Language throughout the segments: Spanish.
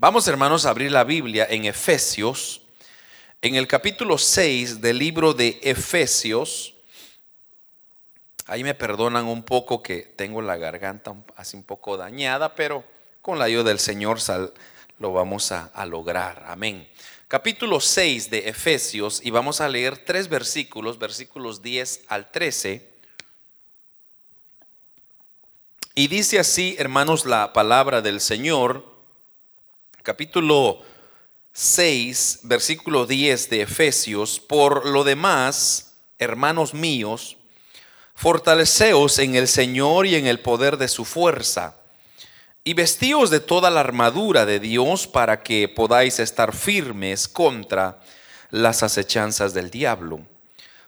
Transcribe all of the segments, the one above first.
Vamos hermanos a abrir la Biblia en Efesios, en el capítulo 6 del libro de Efesios. Ahí me perdonan un poco que tengo la garganta así un poco dañada, pero con la ayuda del Señor lo vamos a, a lograr. Amén. Capítulo 6 de Efesios y vamos a leer tres versículos, versículos 10 al 13. Y dice así, hermanos, la palabra del Señor capítulo 6, versículo 10 de Efesios, por lo demás, hermanos míos, fortaleceos en el Señor y en el poder de su fuerza, y vestíos de toda la armadura de Dios para que podáis estar firmes contra las acechanzas del diablo.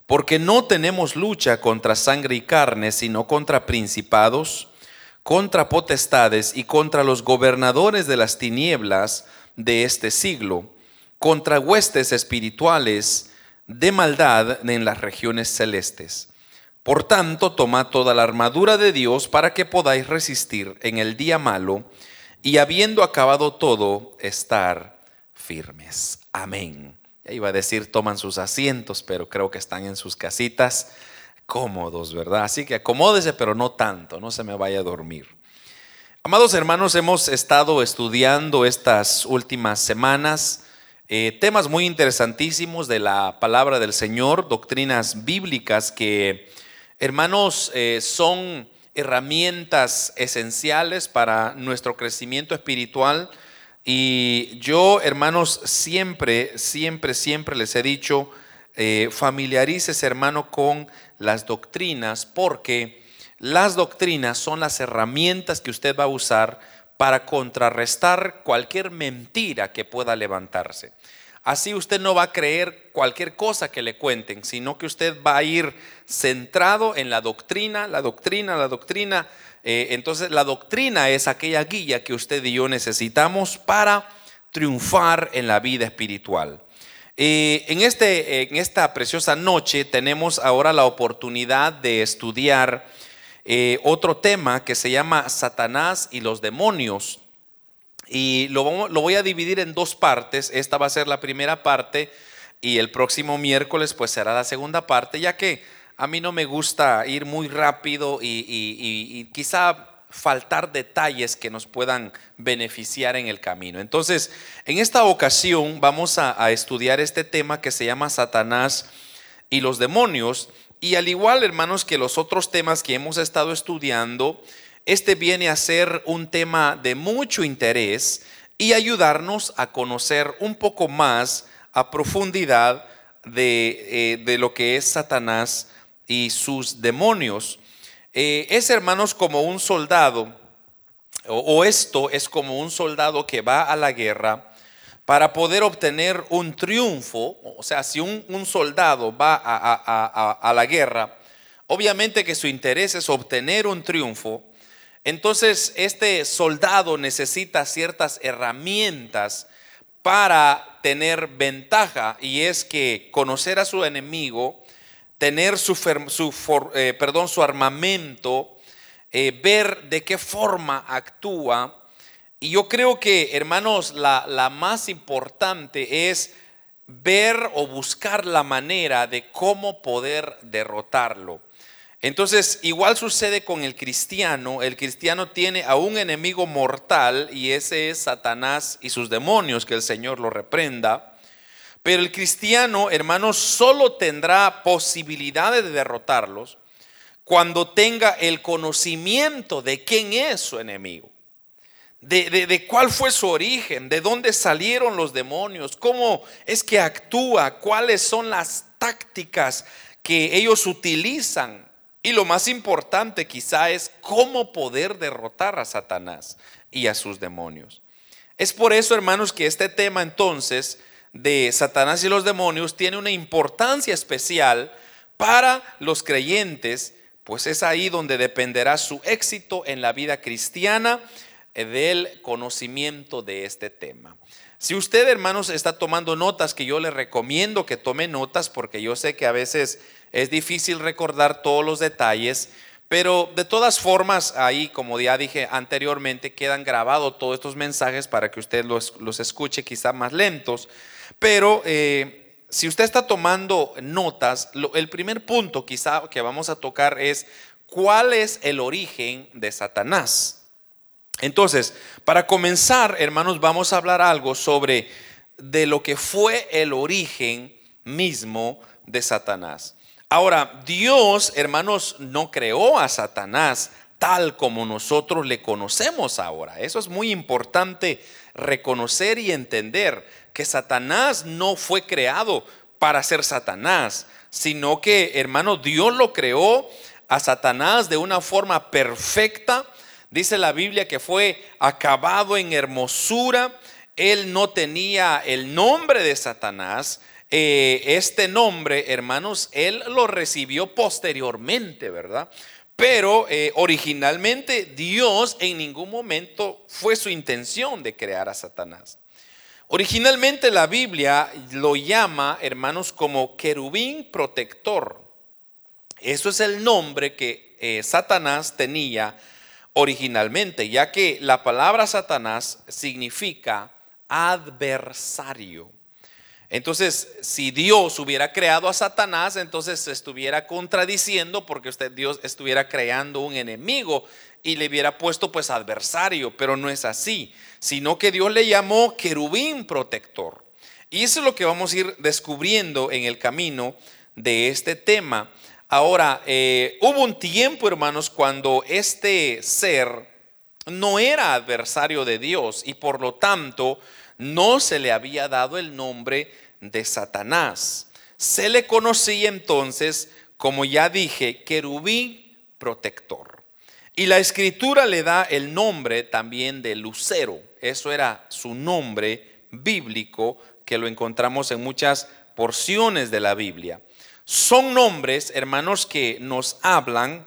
Porque no tenemos lucha contra sangre y carne, sino contra principados, contra potestades y contra los gobernadores de las tinieblas de este siglo, contra huestes espirituales de maldad en las regiones celestes. Por tanto, tomad toda la armadura de Dios para que podáis resistir en el día malo y habiendo acabado todo, estar firmes. Amén. Ya iba a decir, toman sus asientos, pero creo que están en sus casitas cómodos, ¿verdad? Así que acomódese, pero no tanto, no se me vaya a dormir. Amados hermanos, hemos estado estudiando estas últimas semanas eh, temas muy interesantísimos de la palabra del Señor, doctrinas bíblicas que, hermanos, eh, son herramientas esenciales para nuestro crecimiento espiritual. Y yo, hermanos, siempre, siempre, siempre les he dicho, eh, familiarices, hermano, con las doctrinas, porque las doctrinas son las herramientas que usted va a usar para contrarrestar cualquier mentira que pueda levantarse. Así usted no va a creer cualquier cosa que le cuenten, sino que usted va a ir centrado en la doctrina, la doctrina, la doctrina. Eh, entonces la doctrina es aquella guía que usted y yo necesitamos para triunfar en la vida espiritual. En, este, en esta preciosa noche tenemos ahora la oportunidad de estudiar eh, otro tema que se llama Satanás y los demonios. Y lo, voy a dividir en dos partes. Esta va a ser la primera parte y el próximo miércoles pues será la segunda parte, ya que a mí no me gusta ir muy rápido y quizá faltar detalles que nos puedan beneficiar en el camino. Entonces, en esta ocasión vamos a, estudiar este tema que se llama Satanás y los demonios. Y al igual, hermanos, que los otros temas que hemos estado estudiando, este viene a ser un tema de mucho interés y ayudarnos a conocer un poco más a profundidad de, eh, de lo que es Satanás y sus demonios. Eh, es, hermanos, como un soldado, o, esto es como un soldado que va a la guerra para poder obtener un triunfo. O sea, si un, soldado va a, a la guerra, obviamente que su interés es obtener un triunfo. Entonces, este soldado necesita ciertas herramientas para tener ventaja y es que conocer a su enemigo, tener su, eh, perdón, su armamento, eh, ver de qué forma actúa. Y yo creo que, hermanos, la, la más importante es ver o buscar la manera de cómo poder derrotarlo. Entonces, igual sucede con el cristiano. El cristiano tiene a un enemigo mortal y ese es Satanás y sus demonios, que el Señor lo reprenda. Pero el cristiano, hermanos, solo tendrá posibilidades de derrotarlos cuando tenga el conocimiento de quién es su enemigo, de, cuál fue su origen, de dónde salieron los demonios, cómo es que actúa, cuáles son las tácticas que ellos utilizan. Y lo más importante quizá es cómo poder derrotar a Satanás y a sus demonios. Es por eso, hermanos, que este tema entonces de Satanás y los demonios tiene una importancia especial para los creyentes, pues es ahí donde dependerá su éxito en la vida cristiana eh, del conocimiento de este tema. Si usted, hermanos, está tomando notas, que yo le recomiendo que tome notas, porque yo sé que a veces es difícil recordar todos los detalles, Pero de todas formas, ahí, como ya dije anteriormente, quedan grabados todos estos mensajes para que usted los, escuche quizá más lentos. Pero eh, si usted está tomando notas, el primer punto quizá que vamos a tocar es cuál es el origen de Satanás. Entonces, para comenzar, hermanos, vamos a hablar algo sobre de lo que fue el origen mismo de Satanás. Ahora, Dios, hermanos, no creó a Satanás tal como nosotros le conocemos ahora. Eso es muy importante reconocer y entender que Satanás no fue creado para ser Satanás, sino que, hermano, Dios lo creó a Satanás de una forma perfecta. Dice la Biblia que fue acabado en hermosura. Él no tenía el nombre de Satanás, eh, este nombre, hermanos, él lo recibió posteriormente, ¿verdad? Pero eh, originalmente Dios en ningún momento fue su intención de crear a Satanás. Originalmente la Biblia lo llama, hermanos, como querubín protector. Eso es el nombre que eh, Satanás tenía originalmente, ya que la palabra Satanás significa adversario. Entonces, si Dios hubiera creado a Satanás, entonces se estuviera contradiciendo porque usted Dios estuviera creando un enemigo y le hubiera puesto pues adversario, pero no es así, sino que Dios le llamó querubín protector. Y eso es lo que vamos a ir descubriendo en el camino de este tema. Ahora, eh, hubo un tiempo, hermanos, cuando este ser no era adversario de Dios y por lo tanto no se le había dado el nombre de Satanás. Se le conocía entonces, como ya dije, querubín protector. Y la escritura le da el nombre también de lucero. Eso era su nombre bíblico que lo encontramos en muchas porciones de la Biblia. Son nombres, hermanos, que nos hablan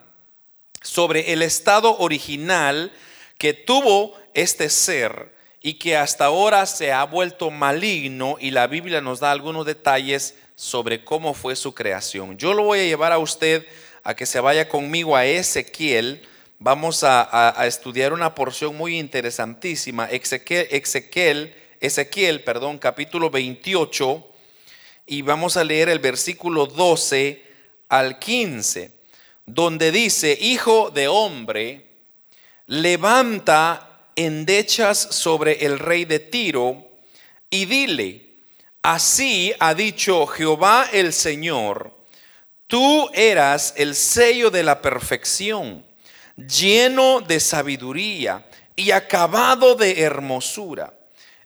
sobre el estado original que tuvo este ser y que hasta ahora se ha vuelto maligno y la Biblia nos da algunos detalles sobre cómo fue su creación. Yo lo voy a llevar a usted a que se vaya conmigo a Ezequiel. Vamos a, estudiar una porción muy interesantísima. Ezequiel, Ezequiel, Ezequiel, perdón, capítulo 28 y vamos a leer el versículo 12 al 15, donde dice, hijo de hombre, levanta endechas sobre el rey de Tiro y dile, así ha dicho Jehová el Señor, tú eras el sello de la perfección, lleno de sabiduría y acabado de hermosura.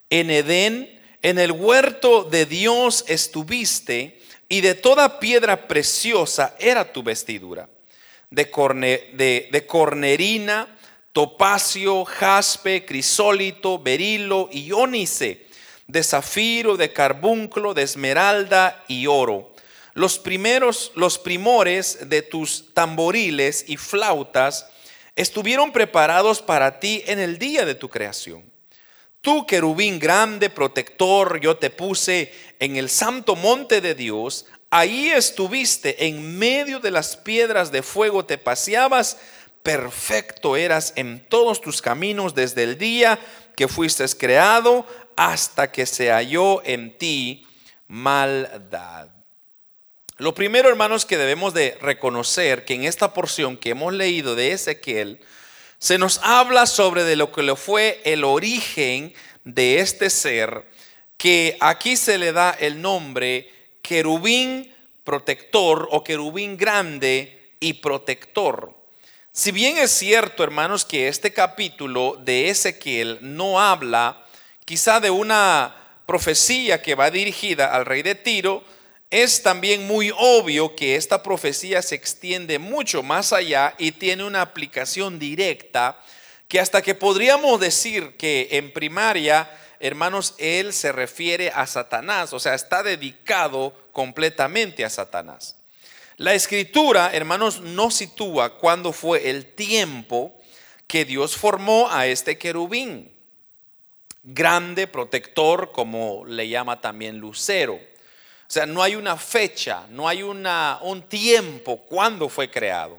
En Edén, en el huerto de Dios estuviste y de toda piedra preciosa era tu vestidura, de, de cornerina, topacio, jaspe, crisólito, berilo y ónice, de zafiro, de carbunclo, de esmeralda y oro. Los primeros, los primores de tus tamboriles y flautas estuvieron preparados para ti en el día de tu creación. Tú, querubín grande, protector, yo te puse en el santo monte de Dios. Ahí estuviste en medio de las piedras de fuego, te paseabas perfecto eras en todos tus caminos desde el día que fuiste creado hasta que se halló en ti maldad. Lo primero, hermanos, que debemos de reconocer que en esta porción que hemos leído de Ezequiel, se nos habla sobre de lo que le fue el origen de este ser, que aquí se le da el nombre querubín protector o querubín grande y protector. Si bien es cierto, hermanos, que este capítulo de Ezequiel no habla quizá de una profecía que va dirigida al rey de Tiro, es también muy obvio que esta profecía se extiende mucho más allá y tiene una aplicación directa que hasta que podríamos decir que en primaria, hermanos, él se refiere a Satanás, o sea, está dedicado completamente a Satanás. La escritura, hermanos, no sitúa cuándo fue el tiempo que Dios formó a este querubín. Grande, protector, como le llama también lucero. O sea, no hay una fecha, no hay un tiempo cuándo fue creado.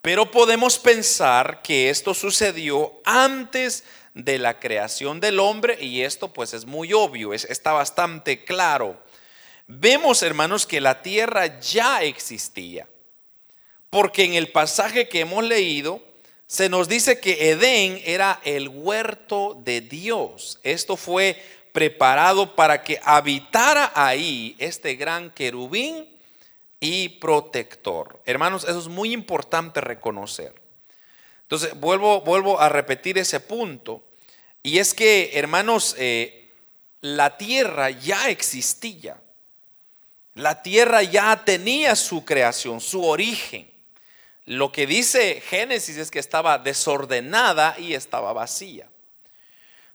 Pero podemos pensar que esto sucedió antes de la creación del hombre y esto pues es muy obvio, está bastante claro. Vemos hermanos que la tierra ya existía, porque en el pasaje que hemos leído se nos dice que Edén era el huerto de Dios. Esto fue preparado para que habitara ahí este gran querubín y protector. Hermanos, eso es muy importante reconocer. Entonces, vuelvo, vuelvo a repetir ese punto. Y es que, hermanos, eh, la tierra ya existía. La tierra ya tenía su creación, su origen. Lo que dice Génesis es que estaba desordenada y estaba vacía.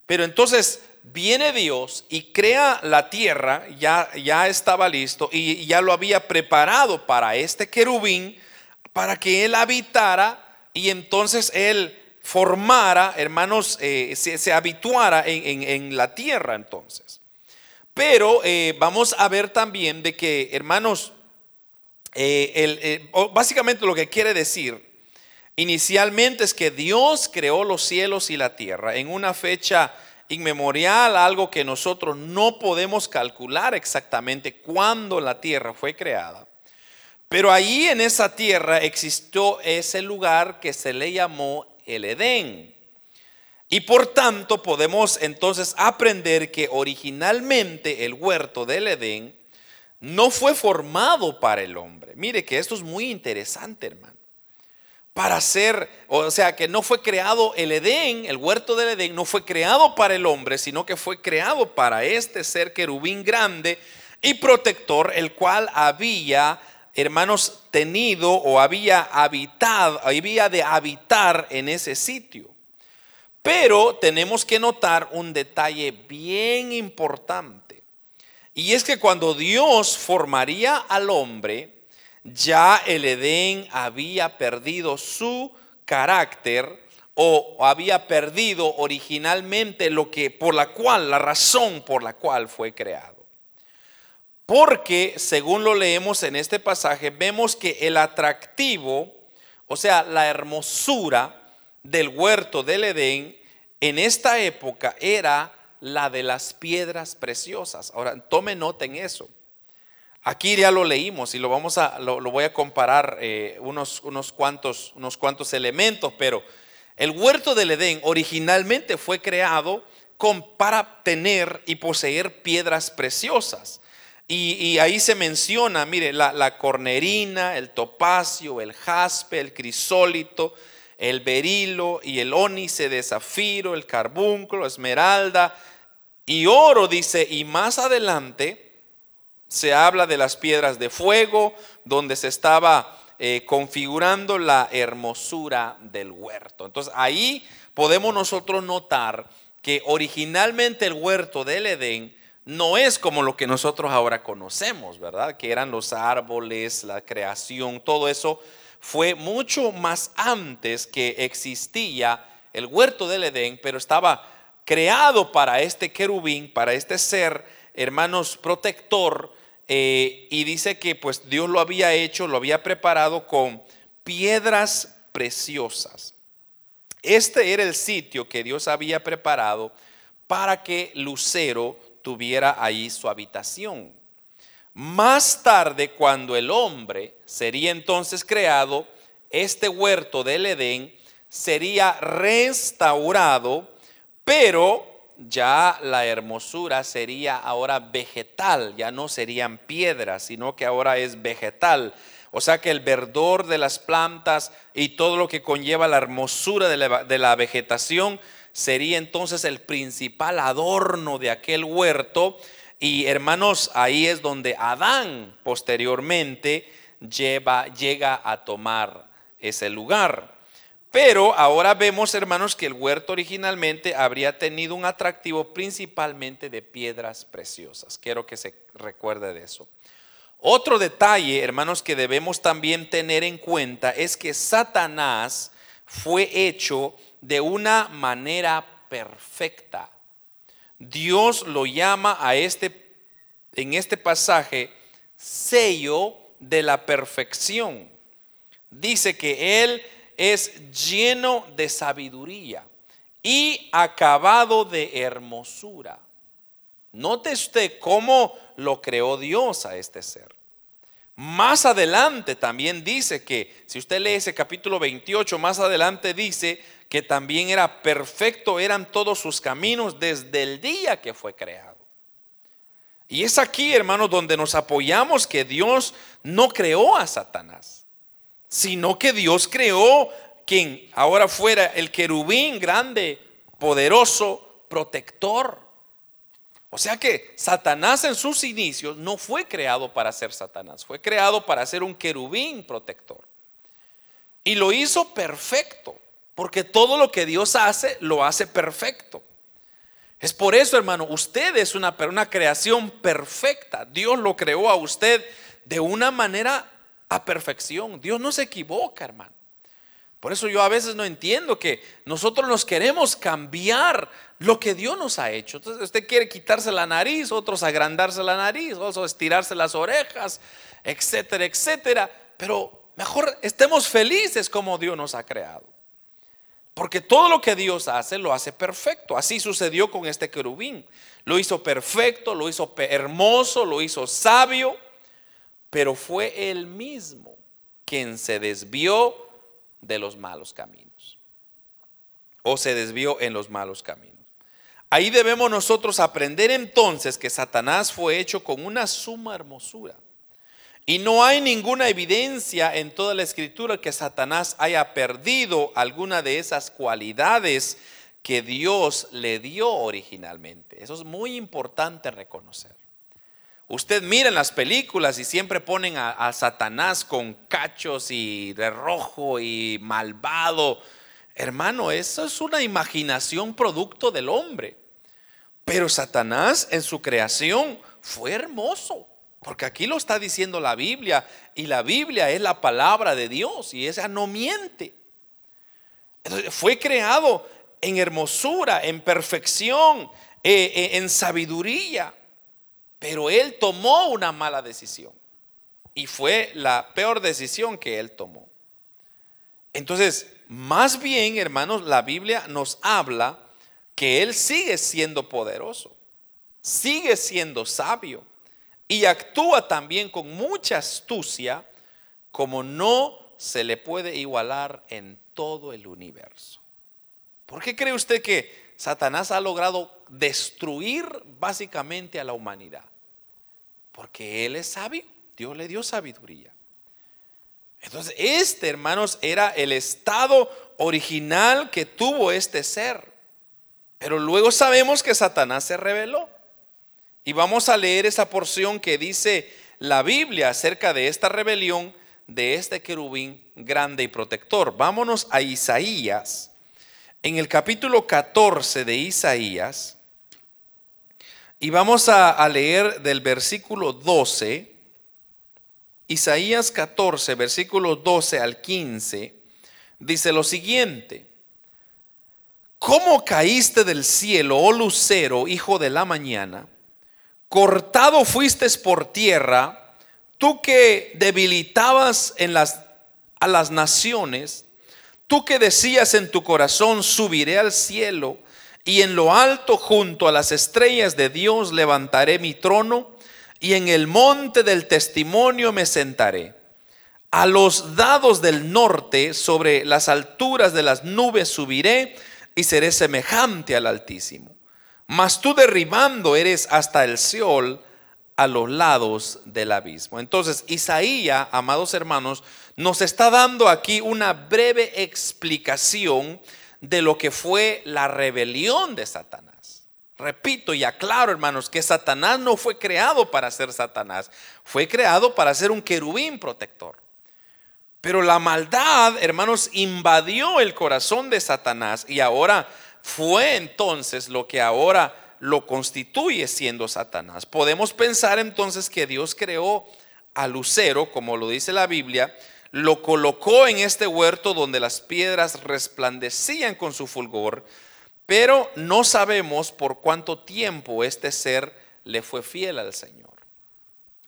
Pero entonces viene Dios y crea la tierra, ya, ya estaba listo y ya lo había preparado para este querubín, para que él habitara y entonces él formara, hermanos, eh, se, habituara en, la tierra entonces. Pero eh, vamos a ver también de que, hermanos, eh, básicamente lo que quiere decir inicialmente es que Dios creó los cielos y la tierra en una fecha inmemorial, algo que nosotros no podemos calcular exactamente cuándo la tierra fue creada. Pero ahí en esa tierra existió ese lugar que se le llamó el Edén. Y por tanto podemos entonces aprender que originalmente el huerto del Edén no fue formado para el hombre. Mire que esto es muy interesante, hermano para ser, o sea, que no fue creado el Edén, el huerto del Edén, no fue creado para el hombre, sino que fue creado para este ser querubín grande y protector, el cual había, hermanos, tenido o había habitado, había de habitar en ese sitio. Pero tenemos que notar un detalle bien importante. Y es que cuando Dios formaría al hombre, ya el Edén había perdido su carácter o había perdido originalmente lo que por la cual la razón por la cual fue creado. Porque según lo leemos en este pasaje vemos que el atractivo, o sea, la hermosura del huerto del Edén en esta época era la de las piedras preciosas. Ahora, tome nota en eso. Aquí ya lo leímos y lo vamos a, lo, voy a comparar eh, unos, unos, cuantos, unos cuantos elementos, pero el huerto del Edén originalmente fue creado con, para tener y poseer piedras preciosas. Y, ahí se menciona, mire, la, la, cornerina, el topacio, el jaspe, el crisólito, el berilo y el ónice de zafiro, el carbúnculo, esmeralda y oro, dice, y más adelante se habla de las piedras de fuego, donde se estaba eh, configurando la hermosura del huerto. Entonces ahí podemos nosotros notar que originalmente el huerto del Edén no es como lo que nosotros ahora conocemos, ¿verdad? Que eran los árboles, la creación, todo eso fue mucho más antes que existía el huerto del Edén, pero estaba creado para este querubín, para este ser, hermanos, protector, eh, y dice que pues Dios lo había hecho, lo había preparado con piedras preciosas. Este era el sitio que Dios había preparado para que Lucero tuviera ahí su habitación. Más tarde, cuando el hombre sería entonces creado, este huerto del Edén sería restaurado, pero ya la hermosura sería ahora vegetal, ya no serían piedras, sino que ahora es vegetal. O sea que el verdor de las plantas y todo lo que conlleva la hermosura de la, vegetación sería entonces el principal adorno de aquel huerto. Y hermanos, ahí es donde Adán posteriormente llega a tomar ese lugar. Pero ahora vemos, hermanos, que el huerto originalmente habría tenido un atractivo principalmente de piedras preciosas. Quiero que se recuerde de eso. Otro detalle, hermanos, que debemos también tener en cuenta es que Satanás fue hecho de una manera perfecta. Dios lo llama a este, en este pasaje, sello de la perfección. dice que Él es lleno de sabiduría y acabado de hermosura. Note usted cómo lo creó Dios a este ser. Más adelante también dice que, si usted lee ese capítulo 28, más adelante dice que también era perfecto, eran todos sus caminos desde el día que fue creado. Y es aquí, hermanos, donde nos apoyamos que Dios no creó a Satanás, sino que Dios creó quien ahora fuera el querubín grande, poderoso, protector. O sea que Satanás en sus inicios no fue creado para ser Satanás, fue creado para ser un querubín protector. Y lo hizo perfecto, porque todo lo que Dios hace, lo hace perfecto. Es por eso, hermano, usted es una, una creación perfecta. Dios lo creó a usted de una manera a perfección. Dios no se equivoca, hermano. Por eso yo a veces no entiendo que nosotros nos queremos cambiar lo que Dios nos ha hecho. Entonces usted quiere quitarse la nariz, otros agrandarse la nariz, otros estirarse las orejas, etcétera, etcétera. Pero mejor estemos felices como Dios nos ha creado. Porque todo lo que Dios hace lo hace perfecto. Así sucedió con este querubín. Lo hizo perfecto, lo hizo hermoso, lo hizo sabio, pero fue él mismo quien se desvió de los malos caminos. O se desvió en los malos caminos. Ahí debemos nosotros aprender entonces que Satanás fue hecho con una suma hermosura. Y no hay ninguna evidencia en toda la escritura que Satanás haya perdido alguna de esas cualidades que Dios le dio originalmente. Eso es muy importante reconocer. Usted mira en las películas y siempre ponen a, Satanás con cachos y de rojo y malvado. Hermano, eso es una imaginación producto del hombre. Pero Satanás en su creación fue hermoso. Porque aquí lo está diciendo la Biblia. Y la Biblia es la palabra de Dios. Y esa no miente. fue creado en hermosura, en perfección, eh, eh, en sabiduría. Pero él tomó una mala decisión. Y fue la peor decisión que él tomó. Entonces, más bien, hermanos, la Biblia nos habla que él sigue siendo poderoso, sigue siendo sabio y actúa también con mucha astucia como no se le puede igualar en todo el universo. ¿Por qué cree usted que Satanás ha logrado destruir básicamente a la humanidad? Porque Él es sabio, Dios le dio sabiduría. Entonces, este, hermanos, era el estado original que tuvo este ser. Pero luego sabemos que Satanás se rebeló. Y vamos a leer esa porción que dice la Biblia acerca de esta rebelión de este querubín grande y protector. Vámonos a Isaías. En el capítulo 14 de Isaías, y vamos a, leer del versículo 12, Isaías 14, versículo 12 al 15, dice lo siguiente. ¿Cómo caíste del cielo, oh lucero, hijo de la mañana? Cortado fuiste por tierra, tú que debilitabas en a las naciones, tú que decías en tu corazón, subiré al cielo y en lo alto junto a las estrellas de Dios levantaré mi trono y en el monte del testimonio me sentaré. A los dados del norte, sobre las alturas de las nubes subiré y seré semejante al Altísimo. Mas tú derribando eres hasta el Seol a los lados del abismo. Entonces, Isaías, amados hermanos, nos está dando aquí una breve explicación de lo que fue la rebelión de Satanás. Repito y aclaro, hermanos, que Satanás no fue creado para ser Satanás, fue creado para ser un querubín protector. Pero la maldad, hermanos, invadió el corazón de Satanás y ahora fue entonces lo que ahora lo constituye siendo Satanás. Podemos pensar entonces que Dios creó a Lucero, como lo dice la Biblia, lo colocó en este huerto donde las piedras resplandecían con su fulgor, pero no sabemos por cuánto tiempo este ser le fue fiel al Señor.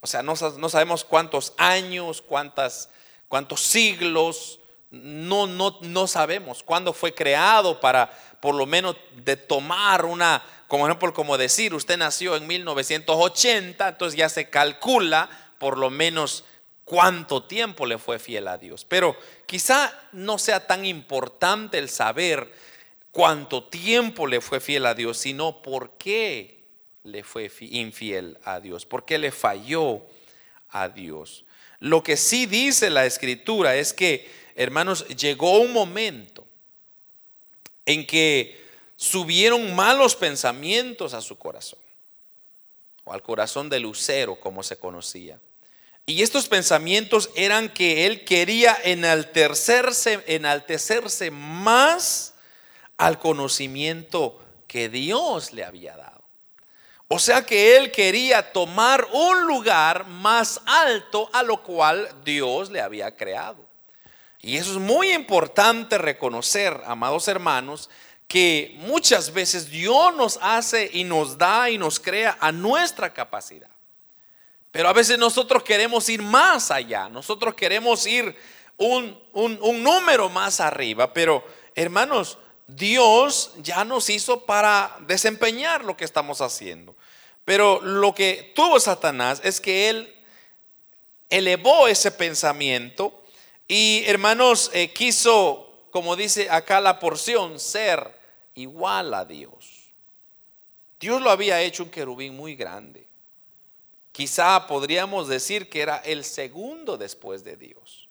O sea, no, sabemos cuántos años, cuántas, cuántos siglos, no, no, no sabemos cuándo fue creado para por lo menos de tomar una, como ejemplo, como decir, usted nació en 1980, entonces ya se calcula por lo menos cuánto tiempo le fue fiel a Dios. Pero quizá no sea tan importante el saber cuánto tiempo le fue fiel a Dios, sino por qué le fue infiel a Dios, por qué le falló a Dios. Lo que sí dice la escritura es que, hermanos, llegó un momento en que subieron malos pensamientos a su corazón, o al corazón de Lucero, como se conocía. Y estos pensamientos eran que él quería enaltecerse, enaltecerse más al conocimiento que Dios le había dado. O sea que él quería tomar un lugar más alto a lo cual Dios le había creado. Y eso es muy importante reconocer, amados hermanos, que muchas veces Dios nos hace y nos da y nos crea a nuestra capacidad. Pero a veces nosotros queremos ir más allá, nosotros queremos ir un, número más arriba, pero hermanos, Dios ya nos hizo para desempeñar lo que estamos haciendo. Pero lo que tuvo Satanás es que él elevó ese pensamiento y hermanos, eh, quiso, como dice acá la porción, ser igual a Dios. Dios lo había hecho un querubín muy grande. Quizá podríamos decir que era el segundo después de Dios,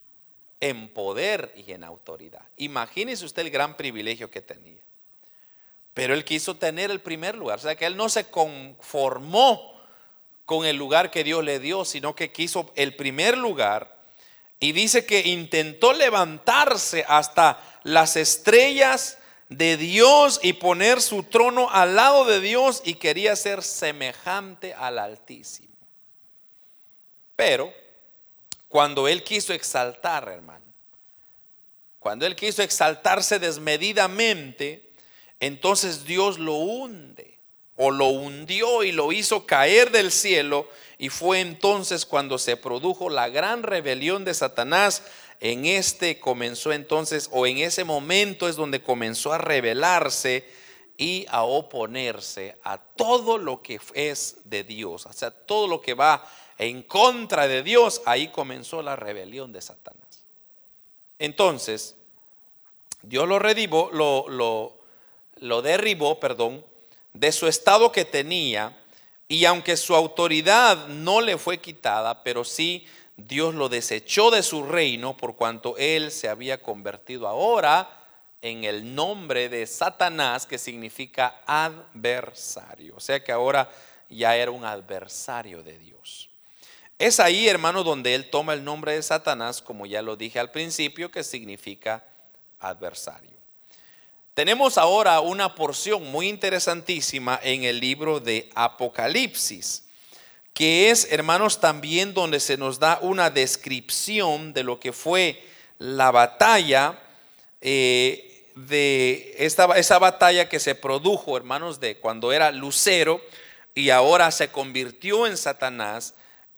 en poder y en autoridad. Imagínese usted el gran privilegio que tenía. Pero él quiso tener el primer lugar, o sea que él no se conformó con el lugar que Dios le dio, sino que quiso el primer lugar y dice que intentó levantarse hasta las estrellas de Dios y poner su trono al lado de Dios y quería ser semejante al Altísimo. Pero cuando él quiso exaltar, hermano, cuando él quiso exaltarse desmedidamente, entonces Dios lo hunde o lo hundió y lo hizo caer del cielo y fue entonces cuando se produjo la gran rebelión de Satanás. En este comenzó entonces, o en ese momento es donde comenzó a rebelarse y a oponerse a todo lo que es de Dios, o sea, todo lo que va en contra de Dios, ahí comenzó la rebelión de Satanás. Entonces, Dios lo, lo derribó, perdón, de su estado que tenía y aunque su autoridad no le fue quitada, pero sí Dios lo desechó de su reino por cuanto él se había convertido ahora en el nombre de Satanás, que significa adversario. O sea que ahora ya era un adversario de Dios. Es ahí, hermano, donde él toma el nombre de Satanás, como ya lo dije al principio, que significa adversario. Tenemos ahora una porción muy interesantísima en el libro de Apocalipsis, que es, hermanos, también donde se nos da una descripción de lo que fue la batalla, eh, de esta, esa batalla que se produjo, hermanos, de cuando era Lucero y ahora se convirtió en Satanás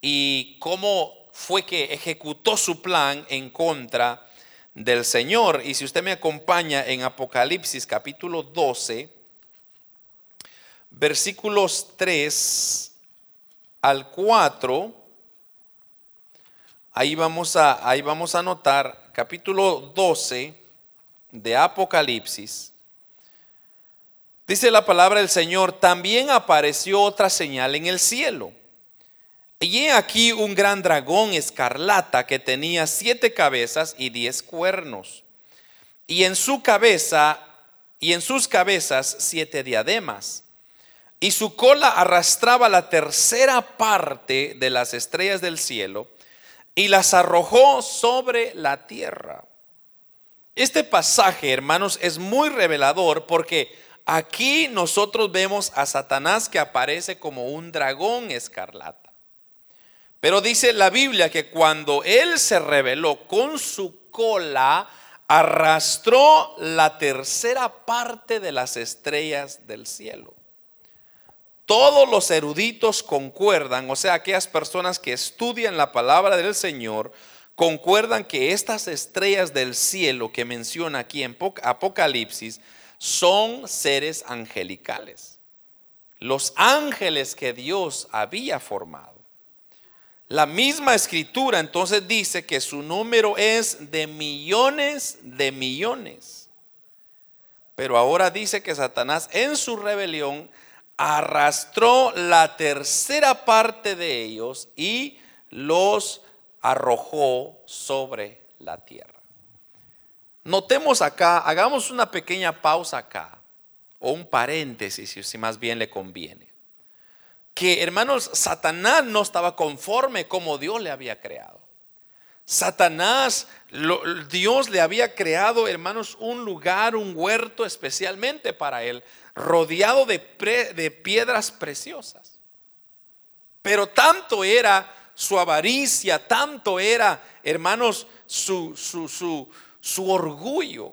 y cómo fue que ejecutó su plan en contra del Señor. Y si usted me acompaña en Apocalipsis capítulo 12, versículos 3 al 4, ahí vamos a, ahí vamos a notar capítulo 12 de Apocalipsis. Dice la palabra del Señor, también apareció otra señal en el cielo y he aquí un gran dragón escarlata que tenía siete cabezas y diez cuernos. Y en su cabeza y en sus cabezas siete diademas. Y su cola arrastraba la tercera parte de las estrellas del cielo y las arrojó sobre la tierra. Este pasaje, hermanos, es muy revelador porque aquí nosotros vemos a Satanás que aparece como un dragón escarlata. Pero dice la Biblia que cuando él se reveló con su cola, arrastró la tercera parte de las estrellas del cielo. Todos los eruditos concuerdan, o sea, aquellas personas que estudian la palabra del Señor, concuerdan que estas estrellas del cielo que menciona aquí en Apocalipsis son seres angelicales. Los ángeles que Dios había formado. La misma escritura entonces dice que su número es de millones de millones. Pero ahora dice que Satanás en su rebelión arrastró la tercera parte de ellos y los arrojó sobre la tierra. Notemos acá, hagamos una pequeña pausa acá, o un paréntesis, si más bien le conviene. Que hermanos, Satanás no estaba conforme como Dios le había creado. Satanás, Dios le había creado, hermanos, un lugar, un huerto especialmente para él, rodeado de, de piedras preciosas. Pero tanto era su avaricia, tanto era, hermanos, su, su, su, su orgullo,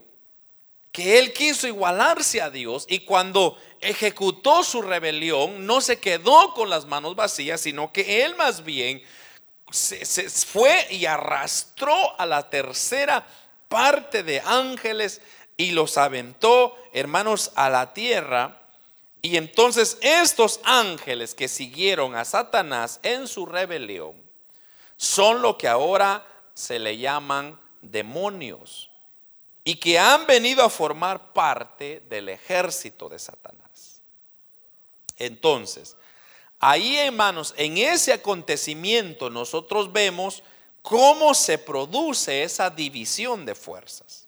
que él quiso igualarse a Dios y cuando ejecutó su rebelión no se quedó con las manos vacías, sino que él más bien se, fue y arrastró a la tercera parte de ángeles y los aventó, hermanos, a la tierra. Y entonces estos ángeles que siguieron a Satanás en su rebelión son lo que ahora se le llaman demonios y que han venido a formar parte del ejército de Satanás. Entonces, ahí hermanos, en ese acontecimiento nosotros vemos cómo se produce esa división de fuerzas.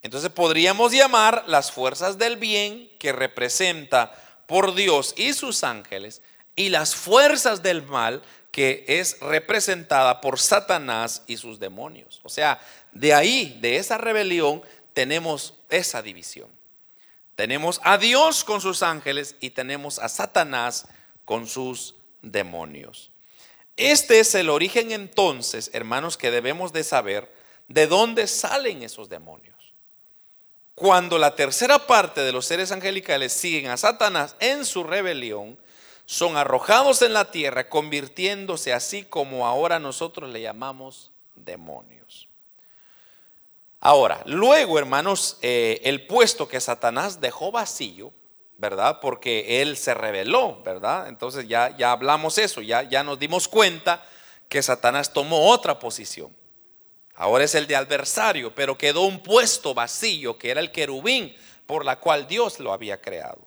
Entonces podríamos llamar las fuerzas del bien que representa por Dios y sus ángeles y las fuerzas del mal que es representada por Satanás y sus demonios. O sea, de ahí, de esa rebelión, tenemos esa división. Tenemos a Dios con sus ángeles y tenemos a Satanás con sus demonios. Este es el origen entonces, hermanos, que debemos de saber de dónde salen esos demonios. Cuando la tercera parte de los seres angelicales siguen a Satanás en su rebelión, son arrojados en la tierra, convirtiéndose así como ahora nosotros le llamamos demonios. Ahora, luego, hermanos, eh, el puesto que Satanás dejó vacío, ¿verdad? Porque él se rebeló, ¿verdad? Entonces ya, ya hablamos eso, ya, ya nos dimos cuenta que Satanás tomó otra posición. Ahora es el de adversario, pero quedó un puesto vacío que era el querubín por la cual Dios lo había creado.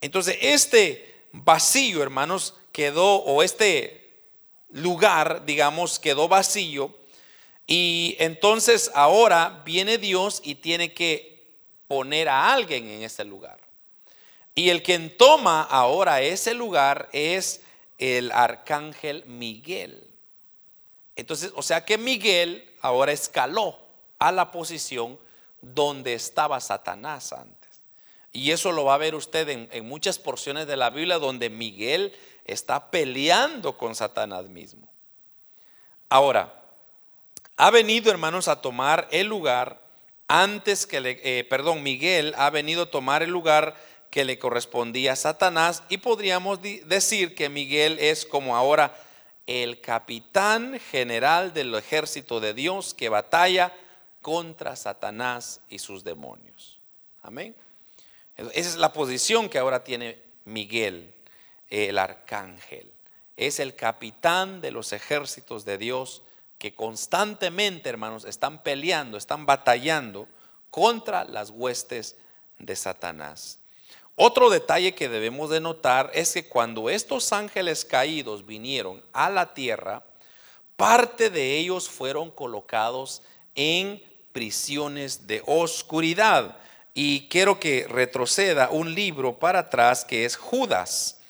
Entonces, este vacío, hermanos, quedó, o este lugar, digamos, quedó vacío. Y entonces ahora viene Dios y tiene que poner a alguien en ese lugar. Y el quien toma ahora ese lugar es el arcángel Miguel. Entonces, o sea que Miguel ahora escaló a la posición donde estaba Satanás antes. Y eso lo va a ver usted en, muchas porciones de la Biblia donde Miguel está peleando con Satanás mismo. Ahora, ha venido, hermanos, a tomar el lugar antes que le, eh, perdón, Miguel ha venido a tomar el lugar que le correspondía a Satanás y podríamos decir que Miguel es como ahora el capitán general del ejército de Dios que batalla contra Satanás y sus demonios. Amén. Esa es la posición que ahora tiene Miguel, el arcángel. Es el capitán de los ejércitos de Dios que constantemente, hermanos, están peleando, están batallando contra las huestes de Satanás. Otro detalle que debemos de notar es que cuando estos ángeles caídos vinieron a la tierra, parte de ellos fueron colocados en prisiones de oscuridad. Y quiero que retroceda un libro para atrás que es Judas.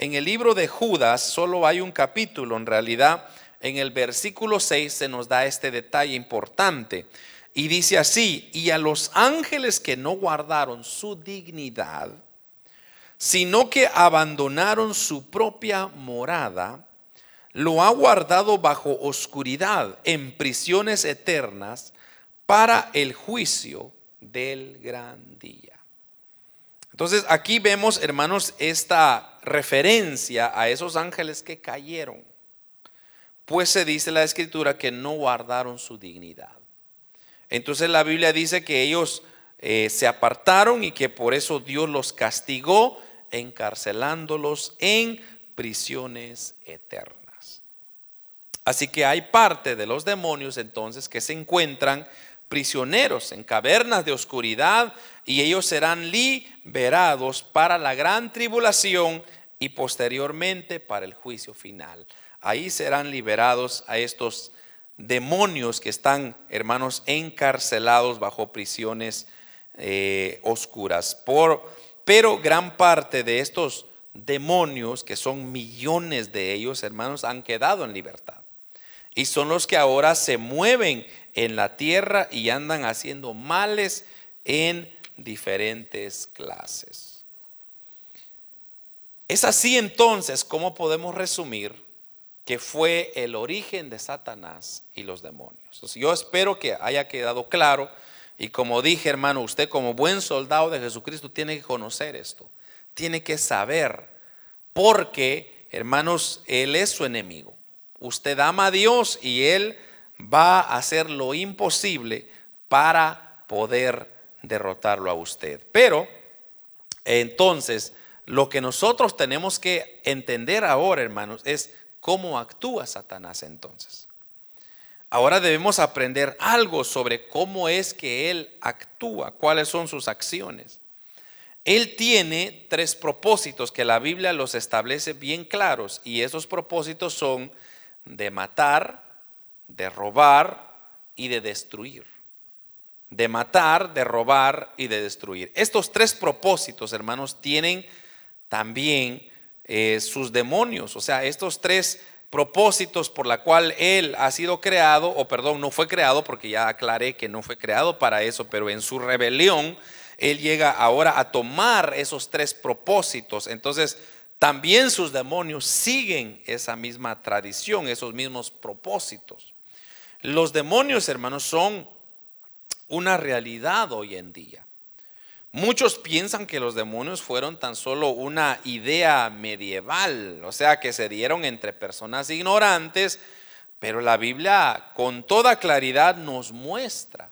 En el libro de Judas solo hay un capítulo, en realidad en el versículo 6 se nos da este detalle importante. Y dice así, y a los ángeles que no guardaron su dignidad, sino que abandonaron su propia morada, lo ha guardado bajo oscuridad en prisiones eternas para el juicio del gran día. Entonces aquí vemos, hermanos, esta referencia a esos ángeles que cayeron. Pues se dice la escritura que no guardaron su dignidad. Entonces la Biblia dice que ellos eh, se apartaron y que por eso Dios los castigó encarcelándolos en prisiones eternas. Así que hay parte de los demonios entonces que se encuentran prisioneros en cavernas de oscuridad y ellos serán liberados para la gran tribulación y posteriormente para el juicio final. Ahí serán liberados a estos demonios que están, hermanos, encarcelados bajo prisiones eh, oscuras. Por, pero gran parte de estos demonios, que son millones de ellos, hermanos, han quedado en libertad. Y son los que ahora se mueven en la tierra y andan haciendo males en diferentes clases. Es así entonces como podemos resumir que fue el origen de Satanás y los demonios. Yo espero que haya quedado claro y como dije hermano, usted como buen soldado de Jesucristo tiene que conocer esto, tiene que saber, porque hermanos, Él es su enemigo. Usted ama a Dios y Él va a hacer lo imposible para poder derrotarlo a usted. Pero entonces, lo que nosotros tenemos que entender ahora, hermanos, es cómo actúa Satanás entonces. Ahora debemos aprender algo sobre cómo es que Él actúa, cuáles son sus acciones. Él tiene tres propósitos que la Biblia los establece bien claros y esos propósitos son de matar, de robar y de destruir. De matar, de robar y de destruir. Estos tres propósitos, hermanos, tienen también eh, sus demonios. O sea, estos tres propósitos por la cual él ha sido creado, o perdón, no fue creado, porque ya aclaré que no fue creado para eso, pero en su rebelión, él llega ahora a tomar esos tres propósitos. Entonces, también sus demonios siguen esa misma tradición, esos mismos propósitos. Los demonios, hermanos, son una realidad hoy en día. Muchos piensan que los demonios fueron tan solo una idea medieval, o sea, que se dieron entre personas ignorantes, pero la Biblia con toda claridad nos muestra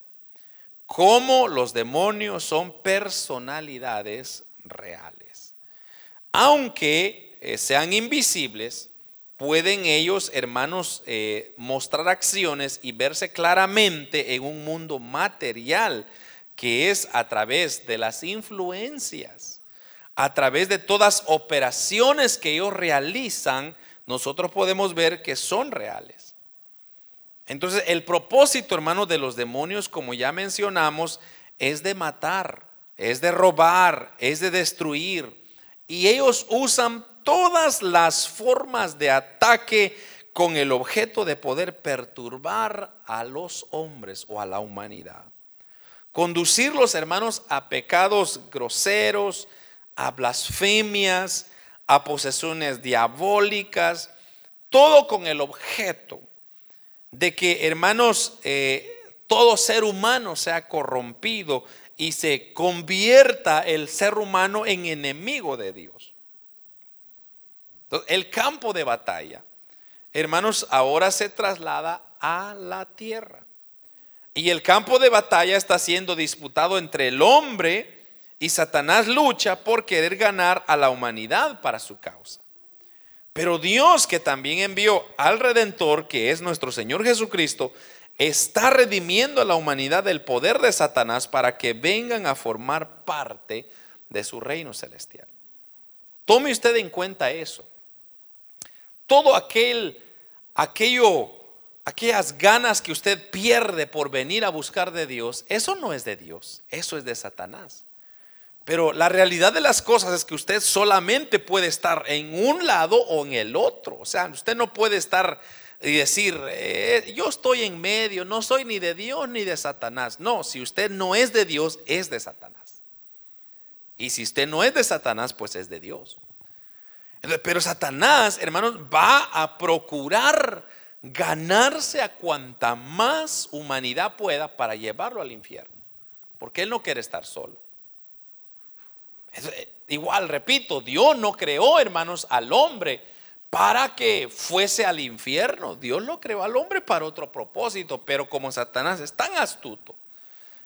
cómo los demonios son personalidades reales. Aunque eh, sean invisibles, pueden ellos, hermanos, eh, mostrar acciones y verse claramente en un mundo material que es a través de las influencias, a través de todas operaciones que ellos realizan, nosotros podemos ver que son reales. Entonces, el propósito, hermano, de los demonios, como ya mencionamos, es de matar, es de robar, es de destruir. Y ellos usan todas las formas de ataque con el objeto de poder perturbar a los hombres o a la humanidad. Conducir los hermanos a pecados groseros, a blasfemias, a posesiones diabólicas, todo con el objeto de que, hermanos, eh, todo ser humano sea corrompido y se convierta el ser humano en enemigo de Dios. el campo de batalla, hermanos, ahora se traslada a la tierra. Y el campo de batalla está siendo disputado entre el hombre y Satanás lucha por querer ganar a la humanidad para su causa. Pero Dios que también envió al Redentor, que es nuestro Señor Jesucristo, está redimiendo a la humanidad del poder de Satanás para que vengan a formar parte de su reino celestial. Tome usted en cuenta eso. Todo aquel, aquello aquellas ganas que usted pierde por venir a buscar de Dios, eso no es de Dios, eso es de Satanás. Pero la realidad de las cosas es que usted solamente puede estar en un lado o en el otro. O sea, usted no puede estar y decir, eh, yo estoy en medio, no soy ni de Dios ni de Satanás. No, si usted no es de Dios, es de Satanás. Y si usted no es de Satanás, pues es de Dios. Pero Satanás, hermanos, va a procurar ganarse a cuanta más humanidad pueda para llevarlo al infierno. Porque Él no quiere estar solo. Eh, igual, repito, Dios no creó, hermanos, al hombre para que fuese al infierno. Dios lo creó al hombre para otro propósito, pero como Satanás es tan astuto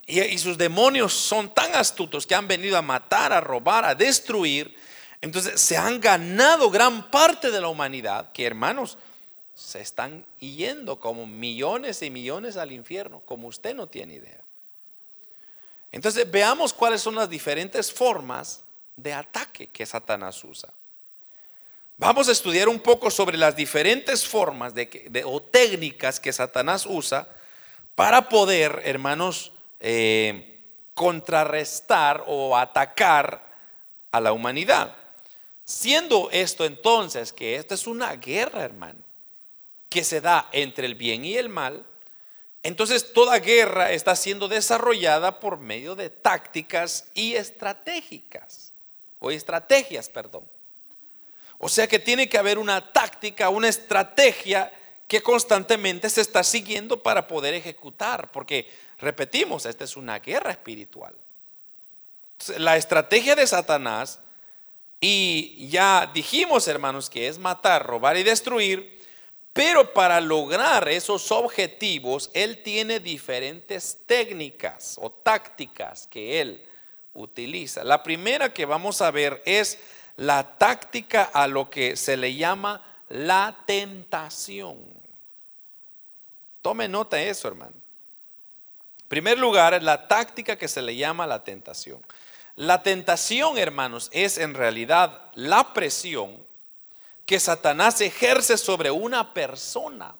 y, y, sus demonios son tan astutos que han venido a matar, a robar, a destruir, entonces se han ganado gran parte de la humanidad que hermanos se están yendo como millones y millones al infierno, como usted no tiene idea. Entonces veamos cuáles son las diferentes formas de ataque que Satanás usa. Vamos a estudiar un poco sobre las diferentes formas de, o técnicas que Satanás usa para poder, hermanos, eh, contrarrestar o atacar a la humanidad. Siendo esto entonces que esta es una guerra, hermano, que se da entre el bien y el mal, entonces toda guerra está siendo desarrollada por medio de tácticas y estratégicas, o estrategias, perdón. O sea que tiene que haber una táctica, una estrategia que constantemente se está siguiendo para poder ejecutar, porque repetimos, esta es una guerra espiritual. La estrategia de Satanás, y ya dijimos hermanos que es matar, robar y destruir, pero para lograr esos objetivos, él tiene diferentes técnicas o tácticas que él utiliza. La primera que vamos a ver es la táctica a lo que se le llama la tentación. Tome nota de eso, hermano. En primer lugar, la táctica que se le llama la tentación. La tentación, hermanos, es en realidad la presión que Satanás ejerce sobre una persona,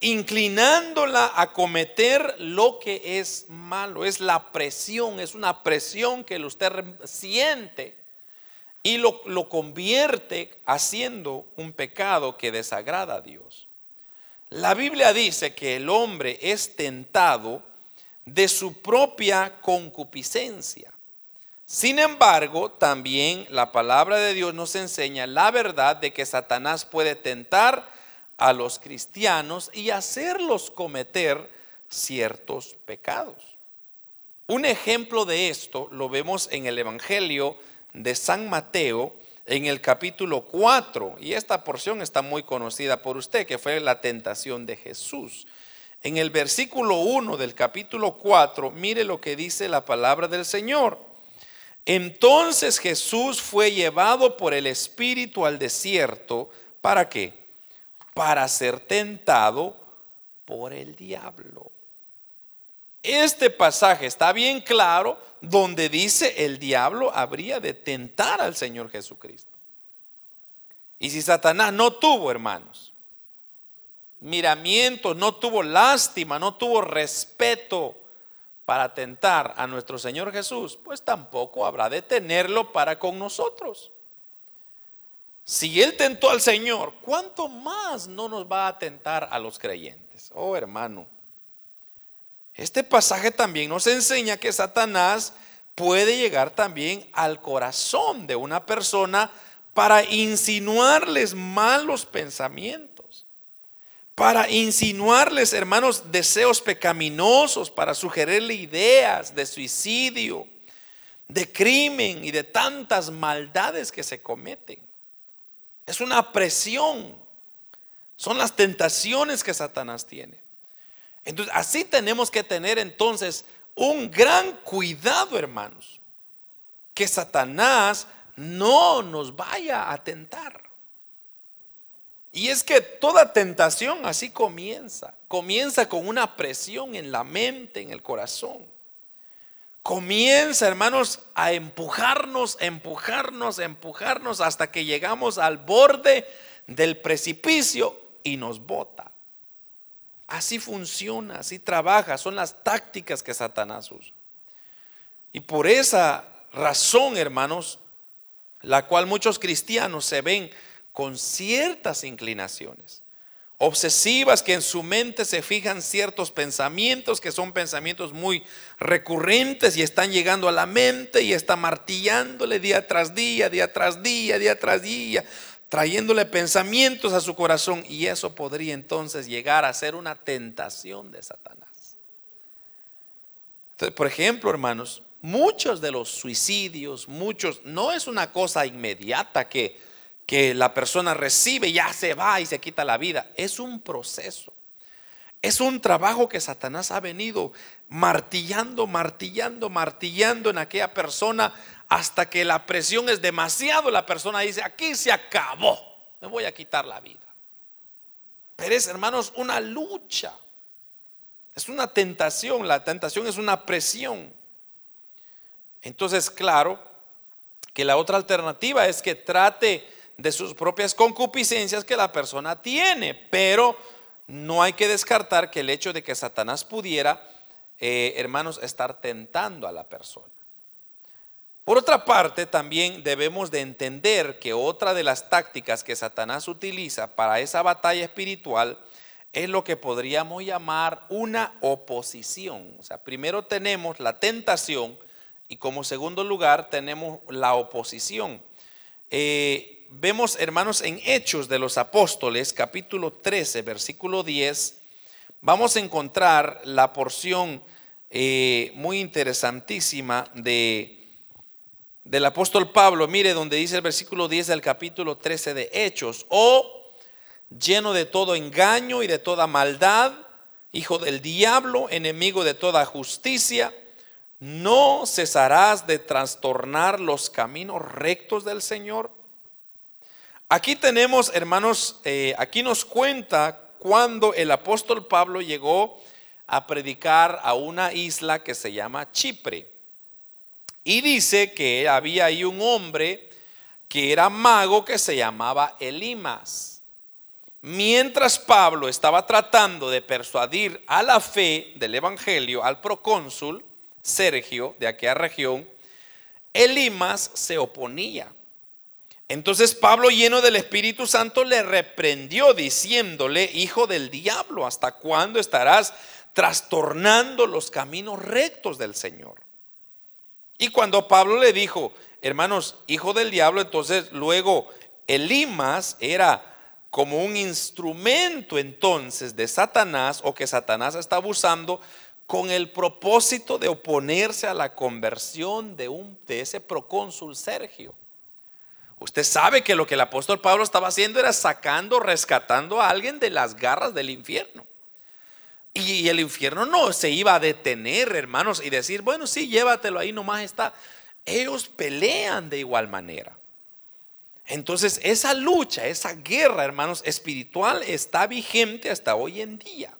inclinándola a cometer lo que es malo. Es la presión, es una presión que usted siente y lo, lo convierte haciendo un pecado que desagrada a Dios. La Biblia dice que el hombre es tentado de su propia concupiscencia. Sin embargo, también la palabra de Dios nos enseña la verdad de que Satanás puede tentar a los cristianos y hacerlos cometer ciertos pecados. Un ejemplo de esto lo vemos en el Evangelio de San Mateo en el capítulo 4, y esta porción está muy conocida por usted, que fue la tentación de Jesús. En el versículo 1 del capítulo 4, mire lo que dice la palabra del Señor. Entonces Jesús fue llevado por el Espíritu al desierto. ¿Para qué? Para ser tentado por el diablo. Este pasaje está bien claro donde dice el diablo habría de tentar al Señor Jesucristo. Y si Satanás no tuvo, hermanos, miramiento, no tuvo lástima, no tuvo respeto para tentar a nuestro Señor Jesús, pues tampoco habrá de tenerlo para con nosotros. Si Él tentó al Señor, ¿cuánto más no nos va a tentar a los creyentes? Oh hermano, este pasaje también nos enseña que Satanás puede llegar también al corazón de una persona para insinuarles malos pensamientos, para insinuarles, hermanos, deseos pecaminosos, para sugerirle ideas de suicidio, de crimen y de tantas maldades que se cometen. Es una presión, son las tentaciones que Satanás tiene. Entonces, así tenemos que tener entonces un gran cuidado, hermanos, que Satanás no nos vaya a tentar. Y es que toda tentación así comienza. Comienza con una presión en la mente, en el corazón. Comienza, hermanos, a empujarnos, empujarnos, empujarnos hasta que llegamos al borde del precipicio y nos bota. Así funciona, así trabaja, son las tácticas que Satanás usa. Y por esa razón, hermanos, la cual muchos cristianos se ven con ciertas inclinaciones obsesivas que en su mente se fijan ciertos pensamientos que son pensamientos muy recurrentes y están llegando a la mente y está martillándole día tras día, día tras día, día tras día, trayéndole pensamientos a su corazón y eso podría entonces llegar a ser una tentación de Satanás. Por ejemplo, hermanos, muchos de los suicidios, muchos, no es una cosa inmediata que, que la persona recibe, ya se va y se quita la vida. Es un proceso. Es un trabajo que Satanás ha venido martillando, martillando, martillando en aquella persona hasta que la presión es demasiado. La persona dice, aquí se acabó, me voy a quitar la vida. Pero es, hermanos, una lucha. Es una tentación. La tentación es una presión. Entonces, claro, que la otra alternativa es que trate de sus propias concupiscencias que la persona tiene, pero no hay que descartar que el hecho de que Satanás pudiera, eh, hermanos, estar tentando a la persona. Por otra parte, también debemos de entender que otra de las tácticas que Satanás utiliza para esa batalla espiritual es lo que podríamos llamar una oposición. O sea, primero tenemos la tentación y como segundo lugar tenemos la oposición. Eh, vemos, hermanos, en Hechos de los Apóstoles, capítulo 13, versículo 10, vamos a encontrar la porción eh, muy interesantísima de, del apóstol Pablo. Mire donde dice el versículo 10 del capítulo 13 de Hechos, o oh, lleno de todo engaño y de toda maldad, hijo del diablo, enemigo de toda justicia, no cesarás de trastornar los caminos rectos del Señor. Aquí tenemos, hermanos, eh, aquí nos cuenta cuando el apóstol Pablo llegó a predicar a una isla que se llama Chipre. Y dice que había ahí un hombre que era mago que se llamaba Elimas. Mientras Pablo estaba tratando de persuadir a la fe del Evangelio al procónsul Sergio de aquella región, Elimas se oponía. Entonces Pablo, lleno del Espíritu Santo, le reprendió diciéndole, hijo del diablo, ¿hasta cuándo estarás trastornando los caminos rectos del Señor? Y cuando Pablo le dijo, hermanos, hijo del diablo, entonces luego Elimas era como un instrumento entonces de Satanás o que Satanás estaba usando con el propósito de oponerse a la conversión de, un, de ese procónsul Sergio. Usted sabe que lo que el apóstol Pablo estaba haciendo era sacando, rescatando a alguien de las garras del infierno. Y el infierno no se iba a detener, hermanos, y decir, bueno, sí, llévatelo ahí, nomás está. Ellos pelean de igual manera. Entonces, esa lucha, esa guerra, hermanos, espiritual está vigente hasta hoy en día.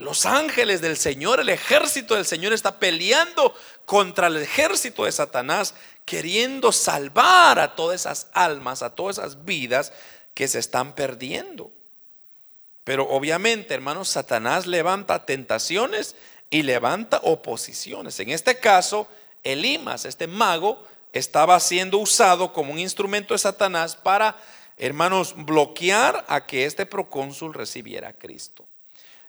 Los ángeles del Señor, el ejército del Señor está peleando contra el ejército de Satanás, queriendo salvar a todas esas almas, a todas esas vidas que se están perdiendo. Pero obviamente, hermanos, Satanás levanta tentaciones y levanta oposiciones. En este caso, Elimas, este mago, estaba siendo usado como un instrumento de Satanás para, hermanos, bloquear a que este procónsul recibiera a Cristo.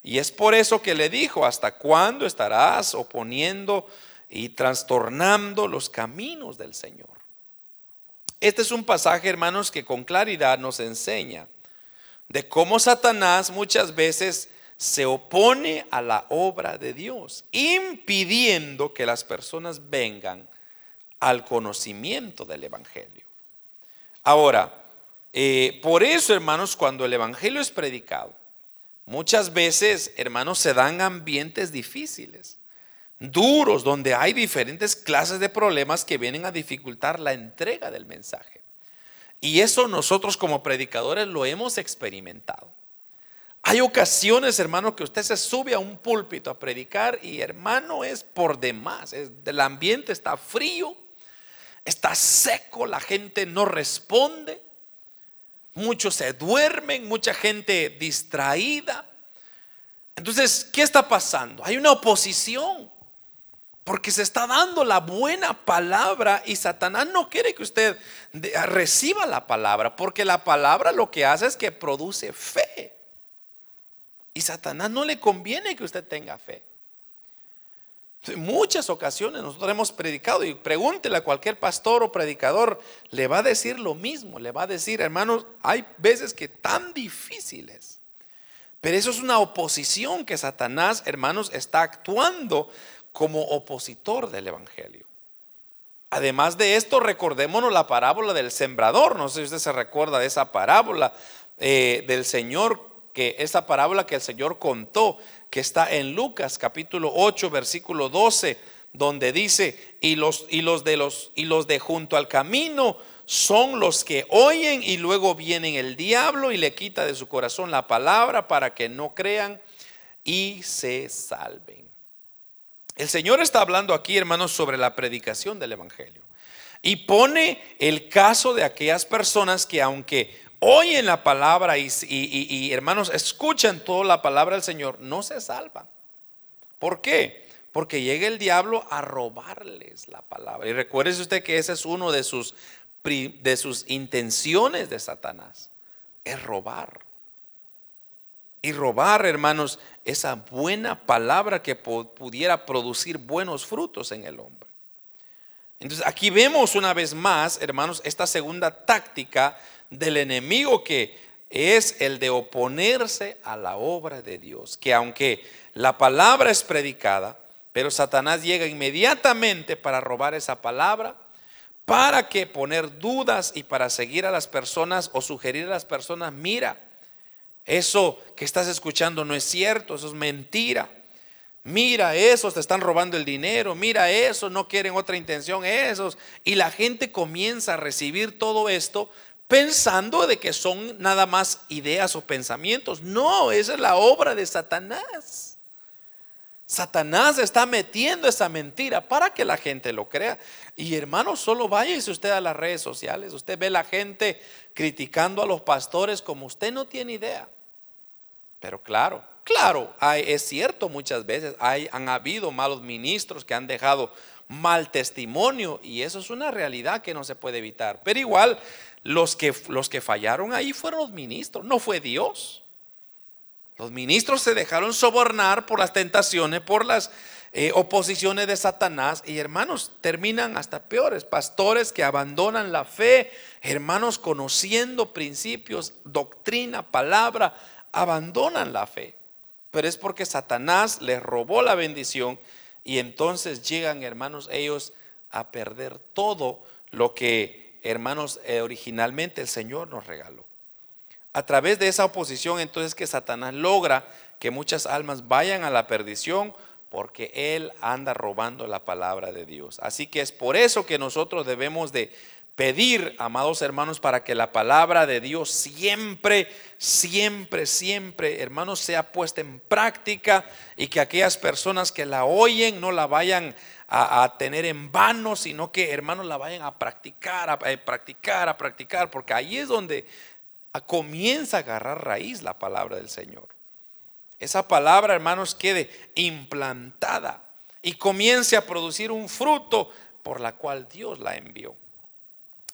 Y es por eso que le dijo, ¿hasta cuándo estarás oponiendo y trastornando los caminos del Señor? Este es un pasaje, hermanos, que con claridad nos enseña de cómo Satanás muchas veces se opone a la obra de Dios, impidiendo que las personas vengan al conocimiento del Evangelio. Ahora, eh, por eso, hermanos, cuando el Evangelio es predicado, Muchas veces, hermanos, se dan ambientes difíciles, duros, donde hay diferentes clases de problemas que vienen a dificultar la entrega del mensaje. Y eso nosotros como predicadores lo hemos experimentado. Hay ocasiones, hermano, que usted se sube a un púlpito a predicar y hermano es por demás. el ambiente está frío, está seco, la gente no responde. Muchos se duermen, mucha gente distraída. Entonces, ¿qué está pasando? Hay una oposición. Porque se está dando la buena palabra y Satanás no quiere que usted reciba la palabra, porque la palabra lo que hace es que produce fe. Y Satanás no le conviene que usted tenga fe. En muchas ocasiones nosotros hemos predicado y pregúntele a cualquier pastor o predicador, le va a decir lo mismo, le va a decir, hermanos, hay veces que tan difíciles, pero eso es una oposición que Satanás, hermanos, está actuando como opositor del Evangelio. Además de esto, recordémonos la parábola del sembrador. No sé si usted se recuerda de esa parábola eh, del Señor, que esa parábola que el Señor contó, que está en Lucas capítulo 8, versículo 12, donde dice, y los, y los de los y los de junto al camino son los que oyen y luego vienen el diablo y le quita de su corazón la palabra para que no crean y se salven. El Señor está hablando aquí, hermanos, sobre la predicación del Evangelio. Y pone el caso de aquellas personas que aunque oyen la palabra y, hermanos, escuchan toda la palabra del Señor, no se salvan. ¿Por qué? Porque llega el diablo a robarles la palabra. Y recuerde usted que ese es uno de sus, de sus intenciones de Satanás, es robar. Y robar, hermanos, esa buena palabra que pudiera producir buenos frutos en el hombre. Entonces aquí vemos una vez más, hermanos, esta segunda táctica del enemigo que es el de oponerse a la obra de Dios. Que aunque la palabra es predicada, pero Satanás llega inmediatamente para robar esa palabra, para que poner dudas y para seguir a las personas o sugerir a las personas, mira, eso que estás escuchando no es cierto, eso es mentira. Mira esos, te están robando el dinero, mira eso, no quieren otra intención esos. Y la gente comienza a recibir todo esto pensando de que son nada más ideas o pensamientos. No, esa es la obra de Satanás. Satanás está metiendo esa mentira para que la gente lo crea. Y hermano, solo váyase usted a las redes sociales. Usted ve la gente criticando a los pastores como usted no tiene idea. Pero claro, claro, es cierto muchas veces, hay, han habido malos ministros que han dejado mal testimonio y eso es una realidad que no se puede evitar. Pero igual, los que, los que fallaron ahí fueron los ministros, no fue Dios. Los ministros se dejaron sobornar por las tentaciones, por las eh, oposiciones de Satanás y hermanos terminan hasta peores, pastores que abandonan la fe, hermanos conociendo principios, doctrina, palabra, abandonan la fe. Pero es porque Satanás les robó la bendición y entonces llegan, hermanos, ellos a perder todo lo que, hermanos, eh, originalmente el Señor nos regaló. A través de esa oposición, entonces que Satanás logra que muchas almas vayan a la perdición porque Él anda robando la palabra de Dios. Así que es por eso que nosotros debemos de pedir, amados hermanos, para que la palabra de Dios siempre, siempre, siempre, hermanos, sea puesta en práctica y que aquellas personas que la oyen no la vayan a, tener en vano, sino que, hermanos, la vayan a practicar, a, a practicar, a practicar, porque ahí es donde comienza a agarrar raíz la palabra del Señor. Esa palabra, hermanos, quede implantada y comience a producir un fruto por la cual Dios la envió.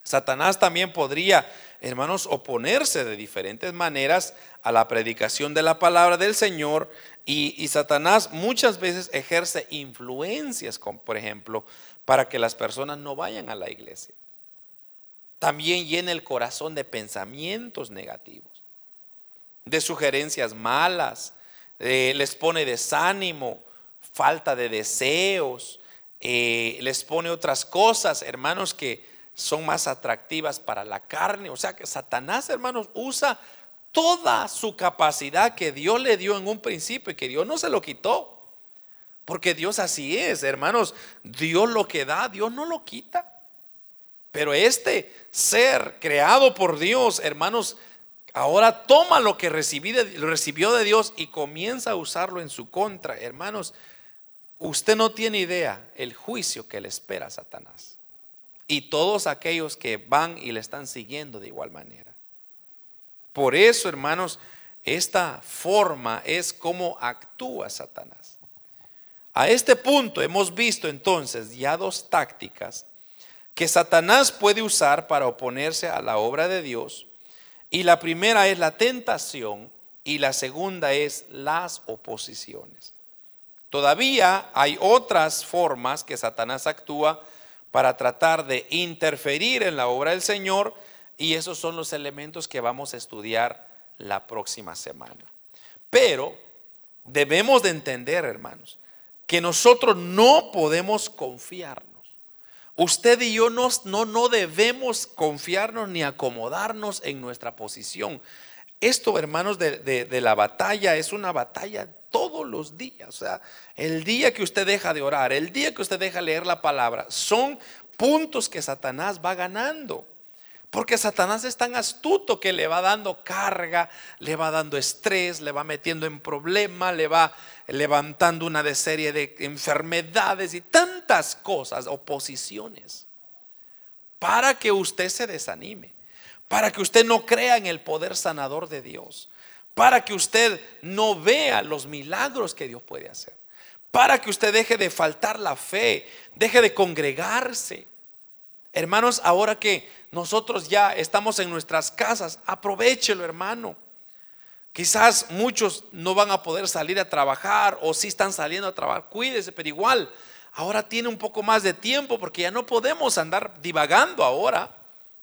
Satanás también podría, hermanos, oponerse de diferentes maneras a la predicación de la palabra del Señor y, Satanás muchas veces ejerce influencias, como por ejemplo, para que las personas no vayan a la iglesia. También llena el corazón de pensamientos negativos, de sugerencias malas, eh, les pone desánimo, falta de deseos, eh, les pone otras cosas, hermanos, que son más atractivas para la carne. O sea que Satanás, hermanos, usa toda su capacidad que Dios le dio en un principio y que Dios no se lo quitó. Porque Dios así es, hermanos. Dios lo que da, Dios no lo quita. Pero este ser creado por Dios, hermanos, ahora toma lo que recibió de Dios y comienza a usarlo en su contra. Hermanos, usted no tiene idea el juicio que le espera a Satanás y todos aquellos que van y le están siguiendo de igual manera. Por eso, hermanos, esta forma es como actúa Satanás. A este punto hemos visto entonces ya dos tácticas que Satanás puede usar para oponerse a la obra de Dios. Y la primera es la tentación y la segunda es las oposiciones. Todavía hay otras formas que Satanás actúa para tratar de interferir en la obra del Señor y esos son los elementos que vamos a estudiar la próxima semana. Pero debemos de entender, hermanos, que nosotros no podemos confiarnos. Usted y yo no, no, no debemos confiarnos ni acomodarnos en nuestra posición. Esto, hermanos, de, de, la batalla es una batalla todos los días. O sea, el día que usted deja de orar, el día que usted deja leer la palabra, son puntos que Satanás va ganando. Porque Satanás es tan astuto que le va dando carga, le va dando estrés, le va metiendo en problemas, le va levantando una serie de enfermedades y tantas cosas, oposiciones, para que usted se desanime, para que usted no crea en el poder sanador de Dios, para que usted no vea los milagros que Dios puede hacer, para que usted deje de faltar la fe, deje de congregarse. Hermanos, ahora que nosotros ya estamos en nuestras casas, aprovechelo, hermano. Quizás muchos no van a poder salir a trabajar o si están saliendo a trabajar, cuídese, pero igual, ahora tiene un poco más de tiempo porque ya no podemos andar divagando ahora,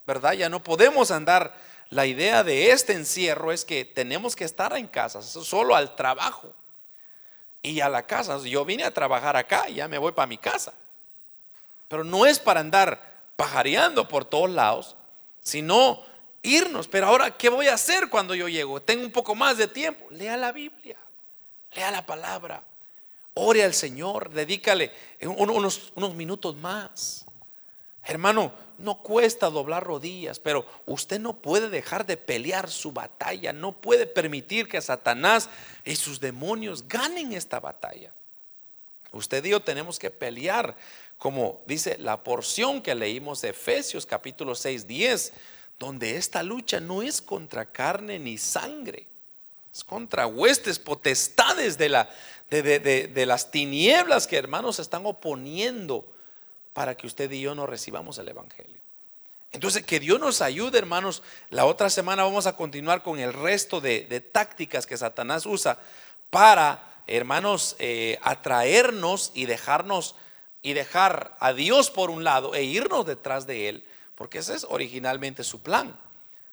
¿verdad? Ya no podemos andar. La idea de este encierro es que tenemos que estar en casa, solo al trabajo y a la casa. Yo vine a trabajar acá y ya me voy para mi casa. Pero no es para andar pajareando por todos lados, sino irnos. Pero ahora, ¿qué voy a hacer cuando yo llego? Tengo un poco más de tiempo. Lea la Biblia, lea la palabra, ore al Señor, dedícale unos, unos minutos más. Hermano, no cuesta doblar rodillas, pero usted no puede dejar de pelear su batalla, no puede permitir que Satanás y sus demonios ganen esta batalla. Usted y yo tenemos que pelear como dice la porción que leímos de Efesios capítulo 6, 10, donde esta lucha no es contra carne ni sangre, es contra huestes, potestades de, la, de, las tinieblas que hermanos están oponiendo para que usted y yo no recibamos el Evangelio. Entonces, que Dios nos ayude, hermanos. La otra semana vamos a continuar con el resto de, tácticas que Satanás usa para, hermanos, eh, atraernos y dejarnos y dejar a Dios por un lado e irnos detrás de Él, porque ese es originalmente su plan.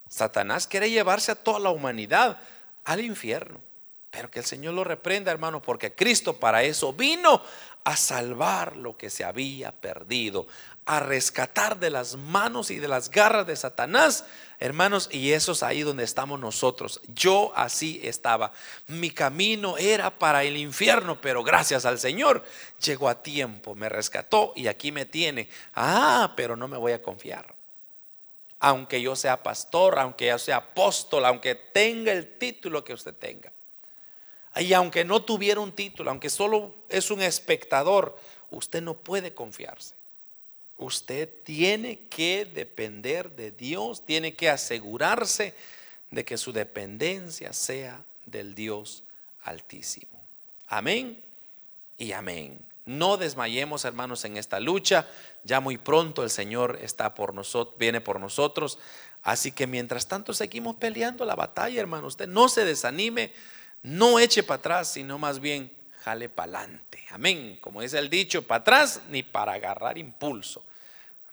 Satanás quiere llevarse a toda la humanidad al infierno, pero que el Señor lo reprenda, hermano, porque Cristo para eso vino a salvar lo que se había perdido, a rescatar de las manos y de las garras de Satanás Hermanos, y eso es ahí donde estamos nosotros. Yo así estaba. Mi camino era para el infierno, pero gracias al Señor llegó a tiempo, me rescató y aquí me tiene. Ah, pero no me voy a confiar. Aunque yo sea pastor, aunque yo sea apóstol, aunque tenga el título que usted tenga. Y aunque no tuviera un título, aunque solo es un espectador, usted no puede confiarse. Usted tiene que depender de Dios, tiene que asegurarse de que su dependencia sea del Dios altísimo. Amén y amén. No desmayemos, hermanos, en esta lucha. Ya muy pronto el Señor está por nosotros, viene por nosotros. Así que mientras tanto seguimos peleando la batalla, hermano. Usted no se desanime, no eche para atrás, sino más bien jale para adelante. Amén. Como dice el dicho, para atrás ni para agarrar impulso.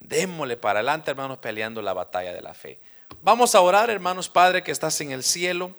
Démosle para adelante, hermanos, peleando la batalla de la fe. Vamos a orar, hermanos, Padre que estás en el cielo.